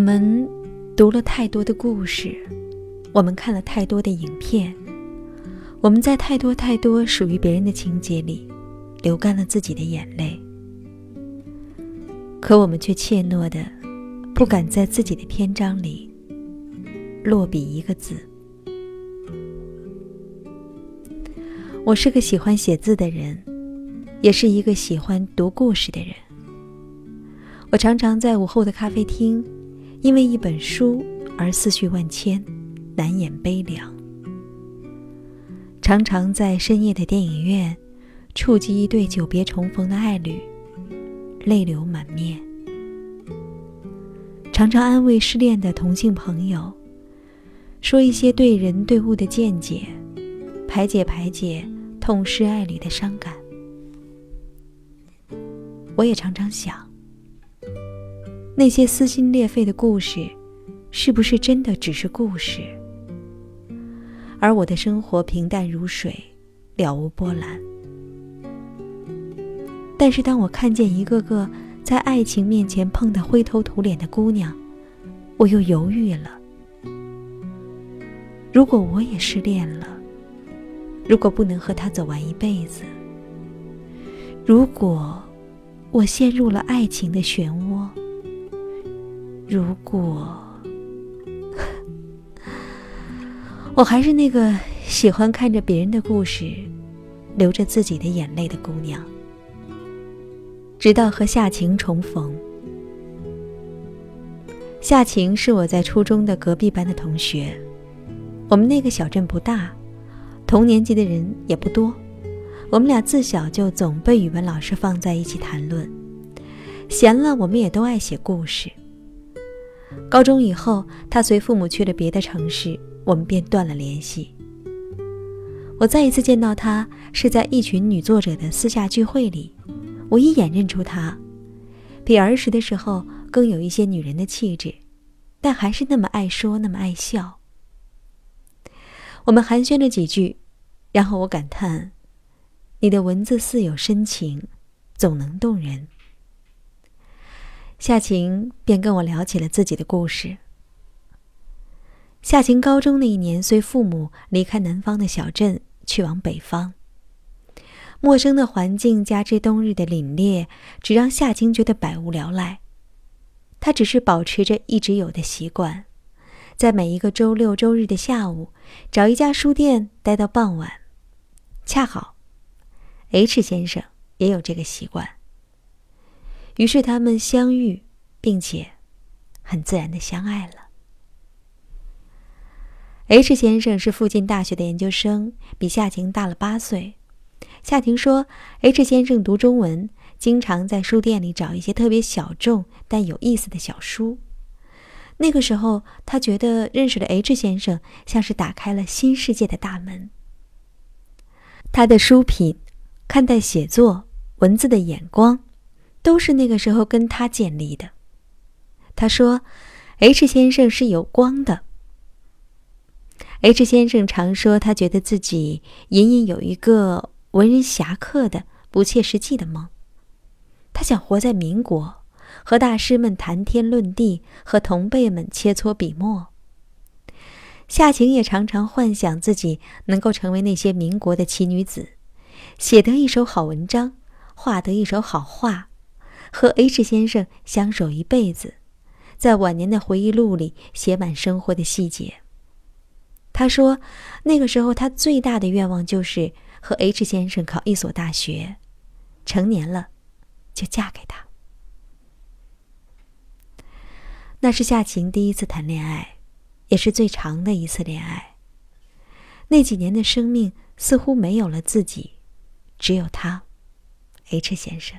我们读了太多的故事，我们看了太多的影片，我们在太多太多属于别人的情节里流干了自己的眼泪，可我们却怯懦的不敢在自己的篇章里落笔一个字。我是个喜欢写字的人，也是一个喜欢读故事的人。我常常在午后的咖啡厅。因为一本书而思绪万千，难掩悲凉。常常在深夜的电影院，触及一对久别重逢的爱侣，泪流满面。常常安慰失恋的同性朋友，说一些对人对物的见解，排解排解痛失爱侣的伤感。我也常常想。那些撕心裂肺的故事，是不是真的只是故事？而我的生活平淡如水，了无波澜。但是当我看见一个个在爱情面前碰得灰头土脸的姑娘，我又犹豫了。如果我也失恋了，如果不能和他走完一辈子，如果我陷入了爱情的漩涡，如果 我还是那个喜欢看着别人的故事，流着自己的眼泪的姑娘，直到和夏晴重逢。夏晴是我在初中的隔壁班的同学，我们那个小镇不大，同年级的人也不多，我们俩自小就总被语文老师放在一起谈论，闲了我们也都爱写故事。高中以后，他随父母去了别的城市，我们便断了联系。我再一次见到他，是在一群女作者的私下聚会里，我一眼认出他，比儿时的时候更有一些女人的气质，但还是那么爱说，那么爱笑。我们寒暄了几句，然后我感叹：“你的文字似有深情，总能动人。”夏晴便跟我聊起了自己的故事。夏晴高中那一年，随父母离开南方的小镇，去往北方。陌生的环境加之冬日的凛冽，只让夏晴觉得百无聊赖。她只是保持着一直有的习惯，在每一个周六周日的下午，找一家书店待到傍晚。恰好，H 先生也有这个习惯。于是他们相遇，并且很自然的相爱了。H 先生是附近大学的研究生，比夏晴大了八岁。夏晴说，H 先生读中文，经常在书店里找一些特别小众但有意思的小书。那个时候，他觉得认识了 H 先生，像是打开了新世界的大门。他的书品，看待写作文字的眼光。都是那个时候跟他建立的。他说：“H 先生是有光的。”H 先生常说，他觉得自己隐隐有一个文人侠客的不切实际的梦。他想活在民国，和大师们谈天论地，和同辈们切磋笔墨。夏晴也常常幻想自己能够成为那些民国的奇女子，写得一手好文章，画得一手好画。和 H 先生相守一辈子，在晚年的回忆录里写满生活的细节。他说，那个时候他最大的愿望就是和 H 先生考一所大学，成年了就嫁给他。那是夏晴第一次谈恋爱，也是最长的一次恋爱。那几年的生命似乎没有了自己，只有他，H 先生。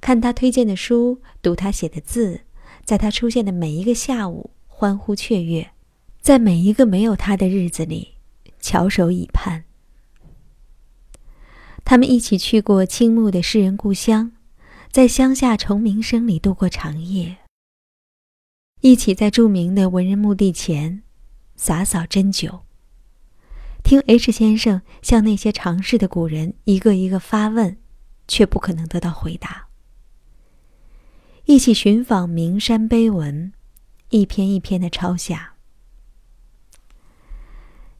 看他推荐的书，读他写的字，在他出现的每一个下午欢呼雀跃，在每一个没有他的日子里翘首以盼。他们一起去过青木的诗人故乡，在乡下虫鸣声里度过长夜。一起在著名的文人墓地前洒扫针灸，听 H 先生向那些尝试的古人一个一个发问，却不可能得到回答。一起寻访名山碑文，一篇一篇的抄下。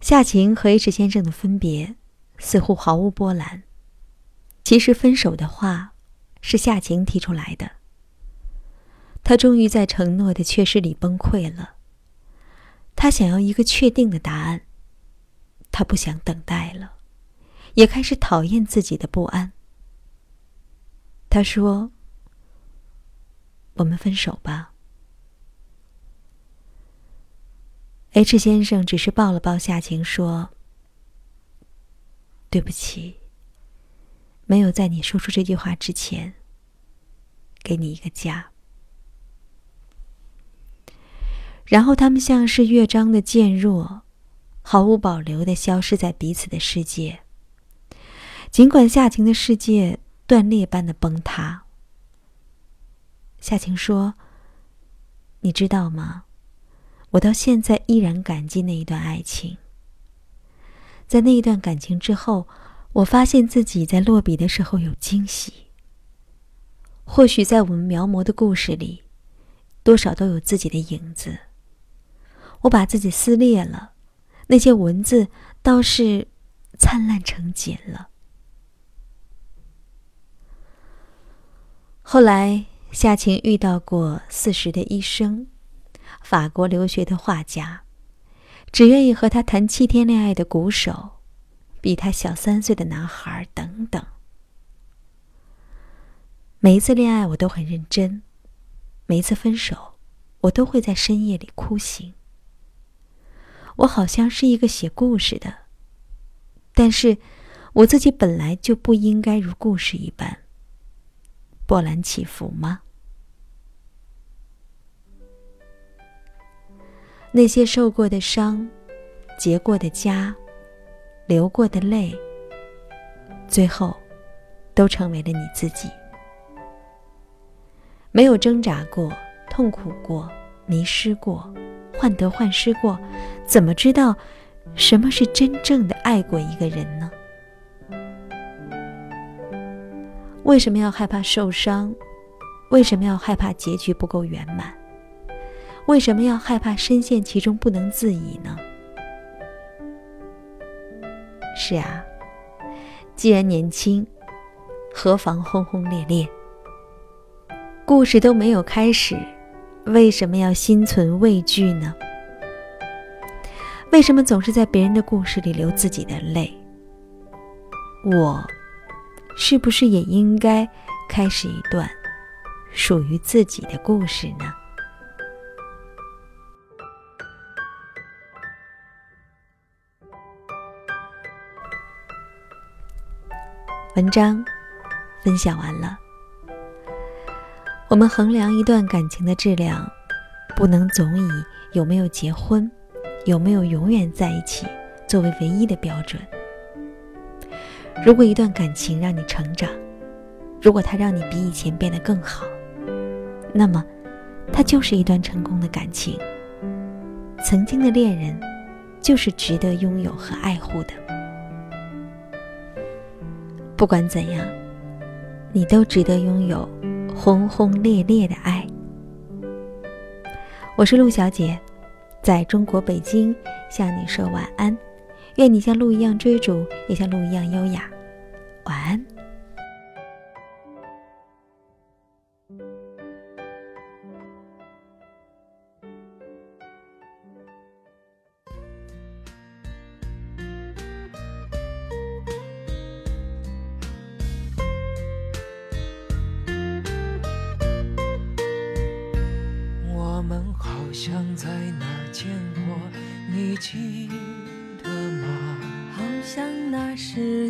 夏晴和 H 先生的分别似乎毫无波澜。其实分手的话是夏晴提出来的。他终于在承诺的缺失里崩溃了。他想要一个确定的答案。他不想等待了，也开始讨厌自己的不安。他说：“我们分手吧。”H 先生只是抱了抱夏晴，说：“对不起，没有在你说出这句话之前，给你一个家。”然后他们像是乐章的渐弱，毫无保留的消失在彼此的世界。尽管夏晴的世界断裂般的崩塌。夏晴说：“你知道吗？我到现在依然感激那一段爱情。在那一段感情之后，我发现自己在落笔的时候有惊喜。或许在我们描摹的故事里，多少都有自己的影子。”我把自己撕裂了，那些文字倒是灿烂成茧了。后来，夏晴遇到过四十的医生，法国留学的画家，只愿意和他谈七天恋爱的鼓手，比他小三岁的男孩等等。每一次恋爱，我都很认真；每一次分手，我都会在深夜里哭醒。我好像是一个写故事的，但是我自己本来就不应该如故事一般波澜起伏吗？那些受过的伤、结过的痂、流过的泪，最后都成为了你自己。没有挣扎过、痛苦过、迷失过。患得患失过，怎么知道什么是真正的爱过一个人呢？为什么要害怕受伤？为什么要害怕结局不够圆满？为什么要害怕深陷其中不能自已呢？是啊，既然年轻，何妨轰轰烈烈？故事都没有开始。为什么要心存畏惧呢？为什么总是在别人的故事里流自己的泪？我是不是也应该开始一段属于自己的故事呢？文章分享完了。我们衡量一段感情的质量，不能总以有没有结婚、有没有永远在一起作为唯一的标准。如果一段感情让你成长，如果它让你比以前变得更好，那么它就是一段成功的感情。曾经的恋人，就是值得拥有和爱护的。不管怎样，你都值得拥有。轰轰烈烈的爱。我是陆小姐，在中国北京向你说晚安。愿你像鹿一样追逐，也像鹿一样优雅。晚安。像在哪儿见过，你记得吗？好像那是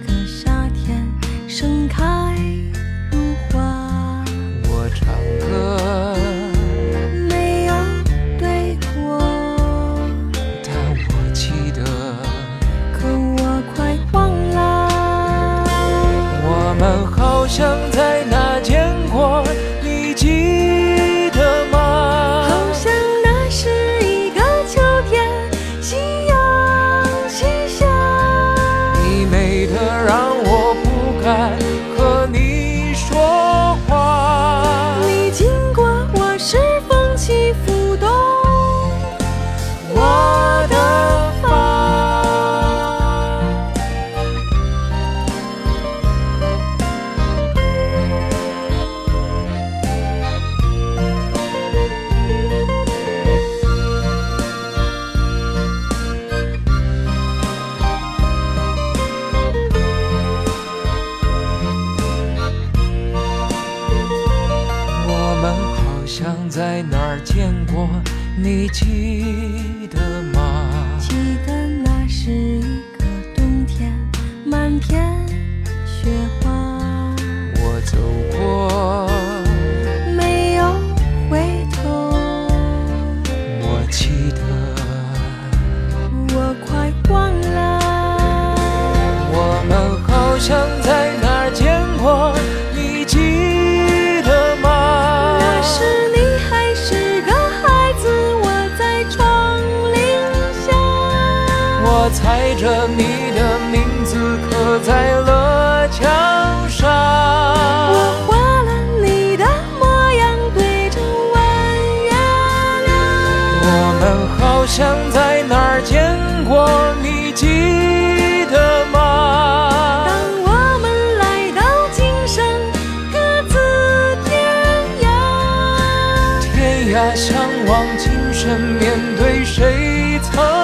想在。在哪儿见过？你记得吗？谁曾